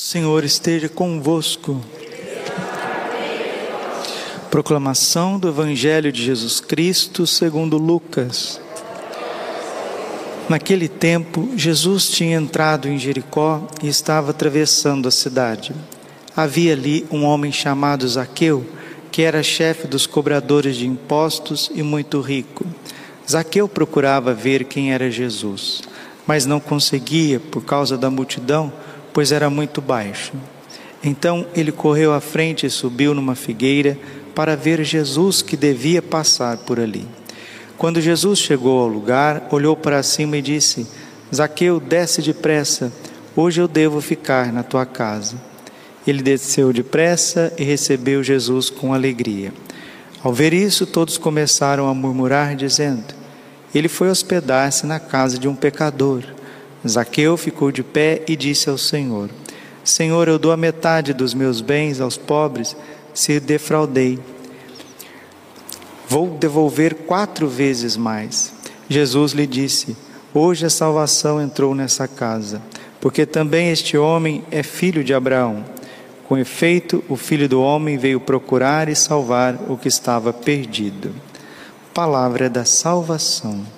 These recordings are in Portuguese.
Senhor esteja convosco. Proclamação do Evangelho de Jesus Cristo segundo Lucas. Naquele tempo, Jesus tinha entrado em Jericó e estava atravessando a cidade. Havia ali um homem chamado Zaqueu, que era chefe dos cobradores de impostos e muito rico. Zaqueu procurava ver quem era Jesus, mas não conseguia por causa da multidão, pois era muito baixo. Então ele correu à frente e subiu numa figueira para ver Jesus que devia passar por ali. Quando Jesus chegou ao lugar, olhou para cima e disse: Zaqueu, desce depressa, hoje eu devo ficar na tua casa. Ele desceu depressa e recebeu Jesus com alegria. Ao ver isso, todos começaram a murmurar, dizendo: Ele foi hospedar-se na casa de um pecador. Zaqueu ficou de pé e disse ao Senhor: Senhor, eu dou a metade dos meus bens aos pobres, se defraudei Vou devolver quatro vezes mais. Jesus lhe disse: Hoje a salvação entrou nessa casa, porque também este homem é filho de Abraão. Com efeito, o filho do homem veio procurar e salvar o que estava perdido. Palavra da salvação.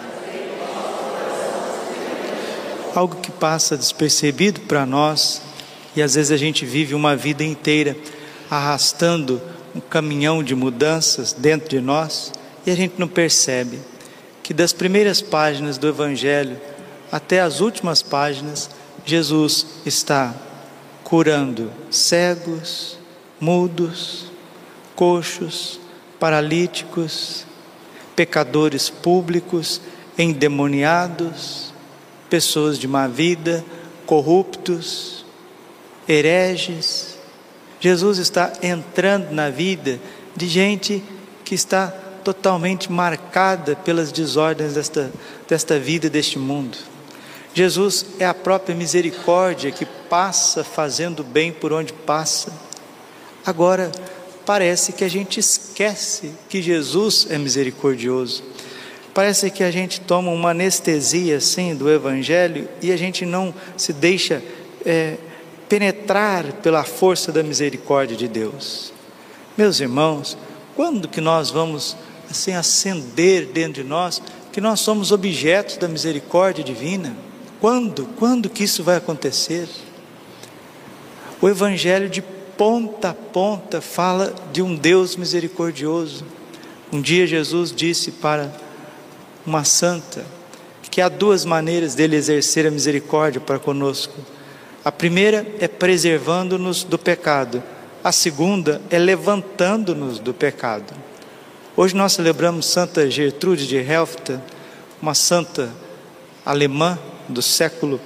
Algo que passa despercebido para nós, e às vezes a gente vive uma vida inteira arrastando um caminhão de mudanças dentro de nós e a gente não percebe que das primeiras páginas do Evangelho até as últimas páginas, Jesus está curando cegos, mudos, coxos, paralíticos, pecadores públicos, endemoniados, pessoas de má vida, corruptos, hereges, Jesus está entrando na vida de gente que está totalmente marcada pelas desordens desta, desta vida, deste mundo. Jesus é a própria misericórdia que passa fazendo bem por onde passa. Agora, parece que a gente esquece que Jesus é misericordioso. Parece que a gente toma uma anestesia assim do Evangelho e a gente não se deixa é, penetrar pela força da misericórdia de Deus. Meus irmãos, quando que nós vamos assim acender dentro de nós que nós somos objetos da misericórdia divina? Quando? Quando que isso vai acontecer? O evangelho de ponta a ponta fala de um Deus misericordioso. Um dia Jesus disse para uma santa que há duas maneiras dele exercer a misericórdia para conosco a primeira é preservando-nos do pecado, a segunda é levantando-nos do pecado. Hoje nós celebramos Santa Gertrude de Helfta, uma santa alemã do século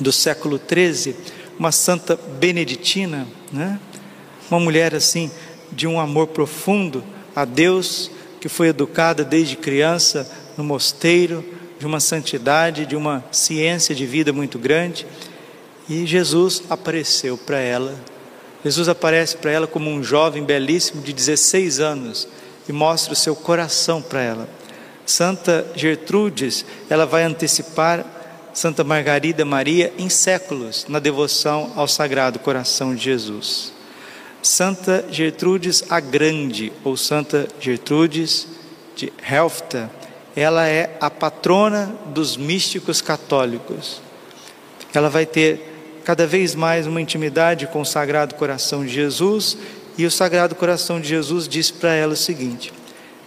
do século 13, uma santa beneditina, né? Uma mulher assim de um amor profundo a Deus, que foi educada desde criança no mosteiro, de uma santidade, de uma ciência de vida muito grande e Jesus apareceu para ela. Jesus aparece para ela como um jovem belíssimo de 16 anos e mostra o seu coração para ela. Santa Gertrudes, ela vai antecipar Santa Margarida Maria em séculos na devoção ao Sagrado Coração de Jesus. Santa Gertrudes a Grande, ou Santa Gertrudes de Helfta, ela é a patrona dos místicos católicos. Ela vai ter cada vez mais uma intimidade com o Sagrado Coração de Jesus, e o Sagrado Coração de Jesus diz para ela o seguinte: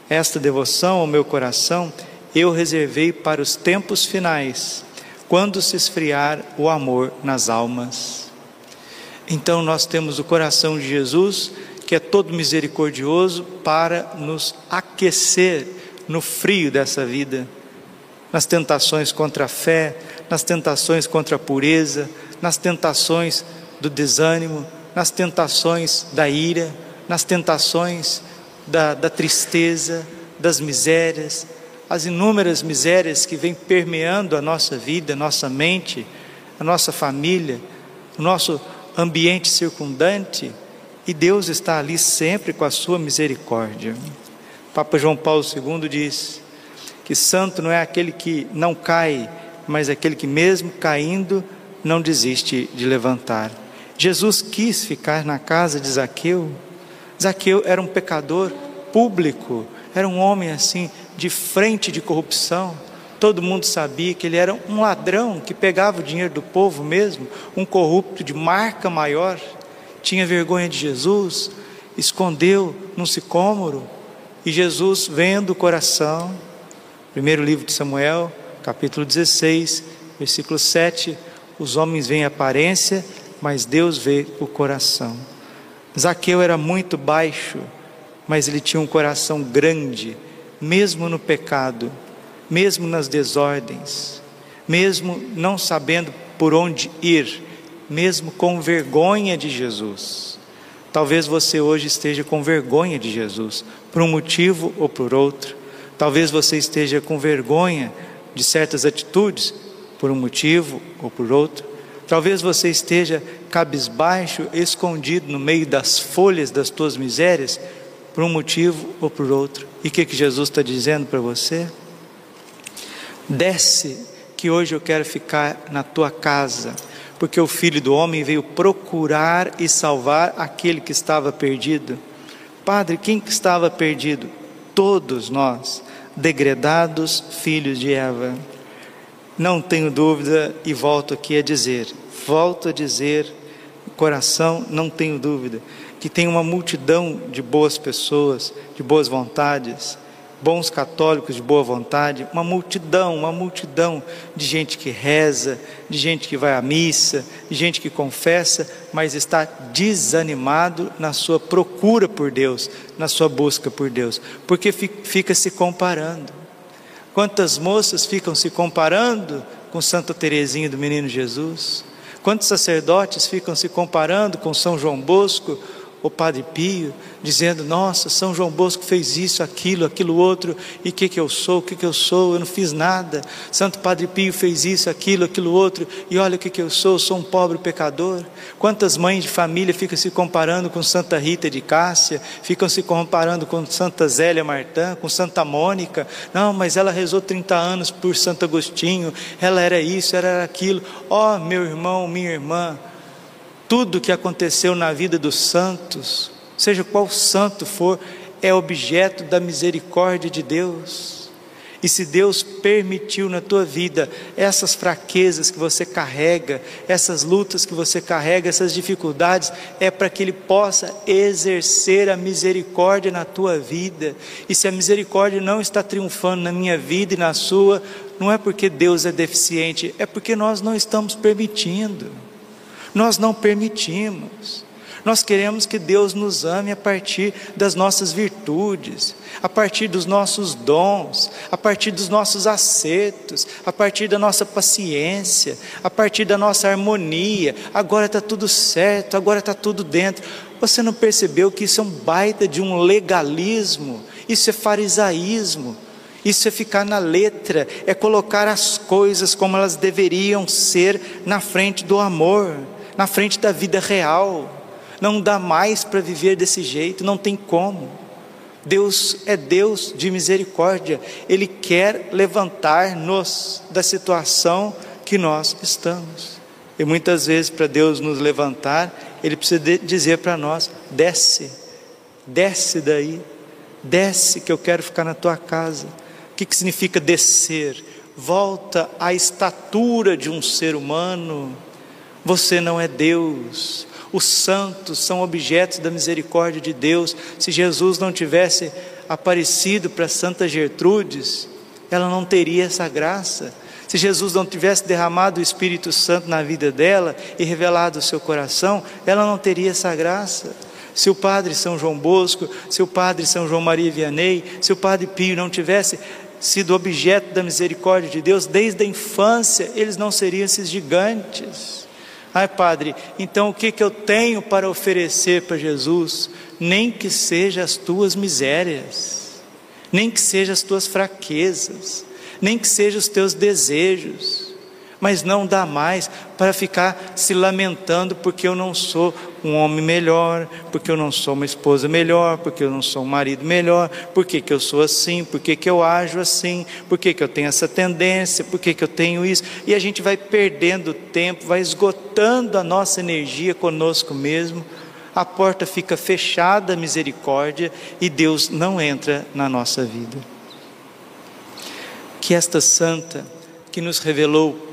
Esta devoção ao meu coração eu reservei para os tempos finais, quando se esfriar o amor nas almas. Então nós temos o coração de Jesus, que é todo misericordioso, para nos aquecer no frio dessa vida, nas tentações contra a fé, nas tentações contra a pureza, nas tentações do desânimo, nas tentações da ira, nas tentações da, da tristeza, das misérias, as inúmeras misérias que vêm permeando a nossa vida, a nossa mente, a nossa família, o nosso ambiente circundante, e Deus está ali sempre com a sua misericórdia. Papa João Paulo II diz que santo não é aquele que não cai, mas aquele que, mesmo caindo, não desiste de levantar. Jesus quis ficar na casa de Zaqueu. Zaqueu era um pecador público, era um homem assim, de frente de corrupção. Todo mundo sabia que ele era um ladrão que pegava o dinheiro do povo mesmo, um corrupto de marca maior. Tinha vergonha de Jesus, escondeu num sicômoro. E Jesus, vendo o coração, primeiro livro de Samuel, capítulo 16, versículo 7, os homens veem a aparência, mas Deus vê o coração. Zaqueu era muito baixo, mas ele tinha um coração grande, mesmo no pecado, mesmo nas desordens, mesmo não sabendo por onde ir, mesmo com vergonha de Jesus. Talvez você hoje esteja com vergonha de Jesus, por um motivo ou por outro. Talvez você esteja com vergonha de certas atitudes, por um motivo ou por outro. Talvez você esteja cabisbaixo, escondido no meio das folhas das tuas misérias, por um motivo ou por outro. E o que, que Jesus está dizendo para você? Desce, que hoje eu quero ficar na tua casa, porque o Filho do Homem veio procurar e salvar aquele que estava perdido. Padre, quem que estava perdido? Todos nós, degredados filhos de Eva. Não tenho dúvida e volto aqui a dizer, volto a dizer, coração, não tenho dúvida, que tem uma multidão de boas pessoas, de boas vontades, bons católicos de boa vontade, uma multidão, uma multidão de gente que reza, de gente que vai à missa, de gente que confessa, mas está desanimado na sua procura por Deus, na sua busca por Deus, porque fica se comparando. Quantas moças ficam se comparando com Santa Teresinha do Menino Jesus? Quantos sacerdotes ficam se comparando com São João Bosco o Padre Pio, dizendo: Nossa, São João Bosco fez isso, aquilo, aquilo outro, e o que, que eu sou, o que, que eu sou, eu não fiz nada. Santo Padre Pio fez isso, aquilo, aquilo outro, e olha o que, que eu sou, eu sou um pobre pecador. Quantas mães de família ficam se comparando com Santa Rita de Cássia, ficam se comparando com Santa Zélia Martã, com Santa Mônica. Não, mas ela rezou 30 anos por Santo Agostinho, ela era isso, era aquilo. Ó, oh, meu irmão, minha irmã, tudo que aconteceu na vida dos santos, seja qual santo for, é objeto da misericórdia de Deus. E se Deus permitiu na tua vida essas fraquezas que você carrega, essas lutas que você carrega, essas dificuldades, é para que Ele possa exercer a misericórdia na tua vida. E se a misericórdia não está triunfando na minha vida e na sua, não é porque Deus é deficiente, é porque nós não estamos permitindo. Nós não permitimos. Nós queremos que Deus nos ame a partir das nossas virtudes, a partir dos nossos dons, a partir dos nossos acertos, a partir da nossa paciência, a partir da nossa harmonia. Agora está tudo certo, agora está tudo dentro. Você não percebeu que isso é um baita de um legalismo? Isso é farisaísmo. Isso é ficar na letra, é colocar as coisas como elas deveriam ser na frente do amor na frente da vida real. Não dá mais para viver desse jeito, não tem como. Deus é Deus de misericórdia, Ele quer levantar-nos da situação que nós estamos. E muitas vezes, para Deus nos levantar, Ele precisa dizer para nós: desce, desce daí, desce que eu quero ficar na tua casa. O que, que significa descer? Volta à estatura de um ser humano você não é Deus. Os santos são objetos da misericórdia de Deus. Se Jesus não tivesse aparecido para Santa Gertrudes, ela não teria essa graça. Se Jesus não tivesse derramado o Espírito Santo na vida dela e revelado o seu coração, ela não teria essa graça. Se o padre São João Bosco, se o padre São João Maria Vianney, se o padre Pio não tivesse sido objeto da misericórdia de Deus desde a infância, eles não seriam esses gigantes. Ai, Padre, então o que, que eu tenho para oferecer para Jesus? Nem que seja as tuas misérias, nem que seja as tuas fraquezas, nem que seja os teus desejos mas não dá mais para ficar se lamentando porque eu não sou um homem melhor, porque eu não sou uma esposa melhor, porque eu não sou um marido melhor, porque que eu sou assim, porque que eu ajo assim, porque que eu tenho essa tendência, porque que eu tenho isso, e a gente vai perdendo tempo, vai esgotando a nossa energia conosco mesmo, a porta fica fechada à misericórdia e Deus não entra na nossa vida. Que esta santa que nos revelou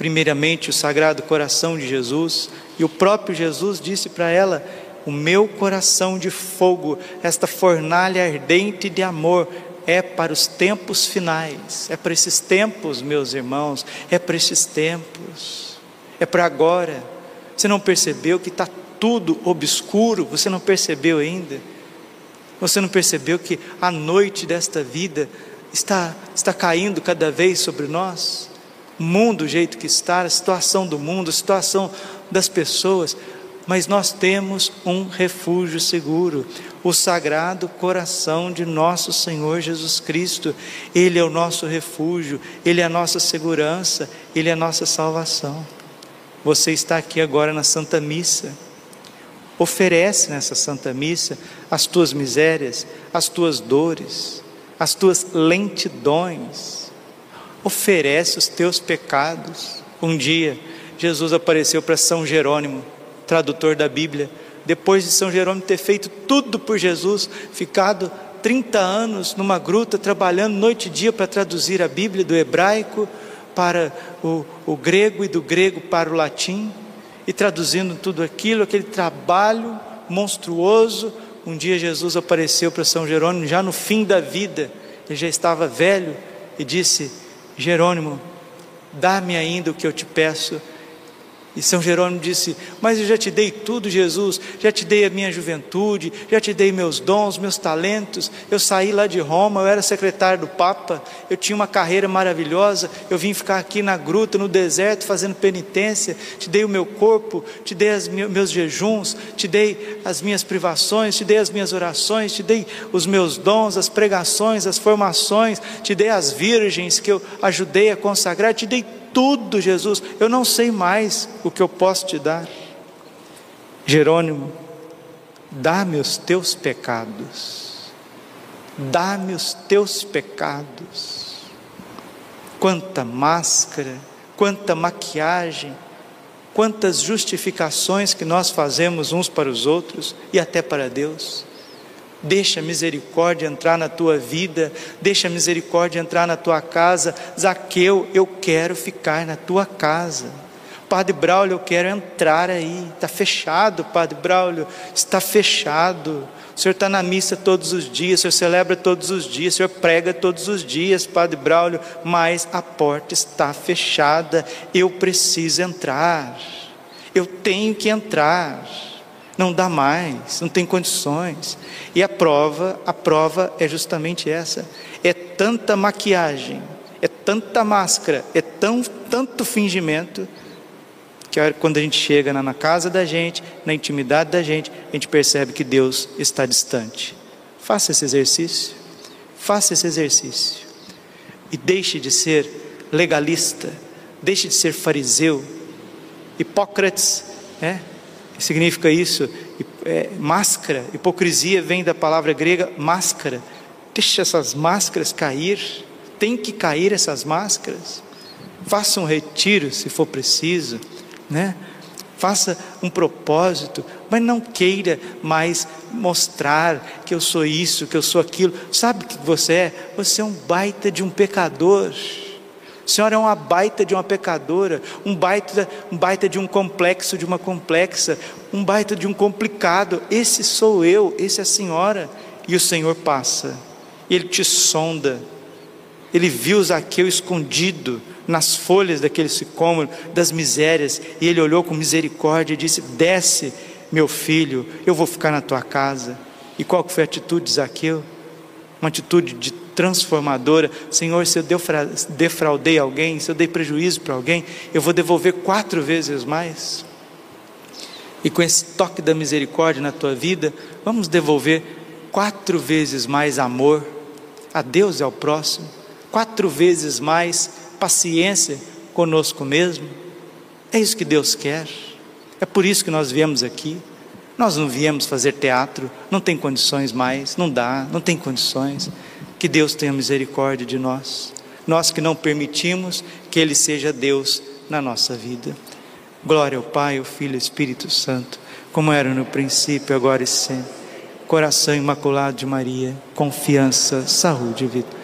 primeiramente o Sagrado Coração de Jesus, e o próprio Jesus disse para ela: O meu coração de fogo, esta fornalha ardente de amor, é para os tempos finais, é para esses tempos, meus irmãos, é para esses tempos, é para agora. Você não percebeu que está tudo obscuro? Você não percebeu ainda? Você não percebeu que a noite desta vida está, está caindo cada vez sobre nós? Mundo, o jeito que está, a situação do mundo, a situação das pessoas, mas nós temos um refúgio seguro, o Sagrado Coração de nosso Senhor Jesus Cristo. Ele é o nosso refúgio, ele é a nossa segurança, ele é a nossa salvação. Você está aqui agora na Santa Missa. Oferece nessa Santa Missa as tuas misérias, as tuas dores, as tuas lentidões oferece os teus pecados. Um dia, Jesus apareceu para São Jerônimo, tradutor da Bíblia, depois de São Jerônimo ter feito tudo por Jesus, ficado 30 anos numa gruta, trabalhando noite e dia para traduzir a Bíblia do hebraico para o, o grego e do grego para o latim, e traduzindo tudo aquilo, aquele trabalho monstruoso. Um dia Jesus apareceu para São Jerônimo, já no fim da vida, ele já estava velho, e disse: Jerônimo, dá-me ainda o que eu te peço, e São Jerônimo disse: Mas eu já te dei tudo, Jesus, já te dei a minha juventude, já te dei meus dons, meus talentos. Eu saí lá de Roma, eu era secretário do Papa, eu tinha uma carreira maravilhosa. Eu vim ficar aqui na gruta, no deserto, fazendo penitência. Te dei o meu corpo, te dei os meus jejuns, te dei as minhas privações, te dei as minhas orações, te dei os meus dons, as pregações, as formações, te dei as virgens que eu ajudei a consagrar, te dei tudo, Jesus, eu não sei mais o que eu posso te dar. Jerônimo, dá-me os teus pecados, dá-me os teus pecados. Quanta máscara, quanta maquiagem, quantas justificações que nós fazemos uns para os outros e até para Deus. Deixa a misericórdia entrar na tua vida, deixa a misericórdia entrar na tua casa. Zaqueu, eu quero ficar na tua casa. Padre Braulio, eu quero entrar aí. Está fechado, Padre Braulio, está fechado. O senhor está na missa todos os dias, o senhor celebra todos os dias, o senhor prega todos os dias, Padre Braulio, mas a porta está fechada. Eu preciso entrar. Eu tenho que entrar não dá mais, não tem condições. E a prova, a prova é justamente essa. É tanta maquiagem, é tanta máscara, é tão tanto fingimento que quando a gente chega na casa da gente, na intimidade da gente, a gente percebe que Deus está distante. Faça esse exercício. Faça esse exercício. E deixe de ser legalista, deixe de ser fariseu. Hipócrates, né? Significa isso? É, máscara, hipocrisia vem da palavra grega máscara. Deixa essas máscaras cair, tem que cair essas máscaras. Faça um retiro se for preciso, né? Faça um propósito, mas não queira mais mostrar que eu sou isso, que eu sou aquilo. Sabe o que você é? Você é um baita de um pecador. Senhora é uma baita de uma pecadora, um baita, um baita de um complexo, de uma complexa, um baita de um complicado. Esse sou eu, esse é a senhora. E o Senhor passa, ele te sonda. Ele viu Zaqueu escondido nas folhas daquele sicômoro, das misérias, e ele olhou com misericórdia e disse: Desce, meu filho, eu vou ficar na tua casa. E qual foi a atitude de Zaqueu? Uma atitude de transformadora. Senhor, se eu defraudei alguém, se eu dei prejuízo para alguém, eu vou devolver quatro vezes mais. E com esse toque da misericórdia na tua vida, vamos devolver quatro vezes mais amor a Deus e ao próximo, quatro vezes mais paciência conosco mesmo. É isso que Deus quer. É por isso que nós viemos aqui. Nós não viemos fazer teatro, não tem condições mais, não dá, não tem condições. Que Deus tenha misericórdia de nós. Nós que não permitimos que Ele seja Deus na nossa vida. Glória ao Pai, ao Filho e ao Espírito Santo, como era no princípio, agora e sempre. Coração imaculado de Maria, confiança, saúde e vida.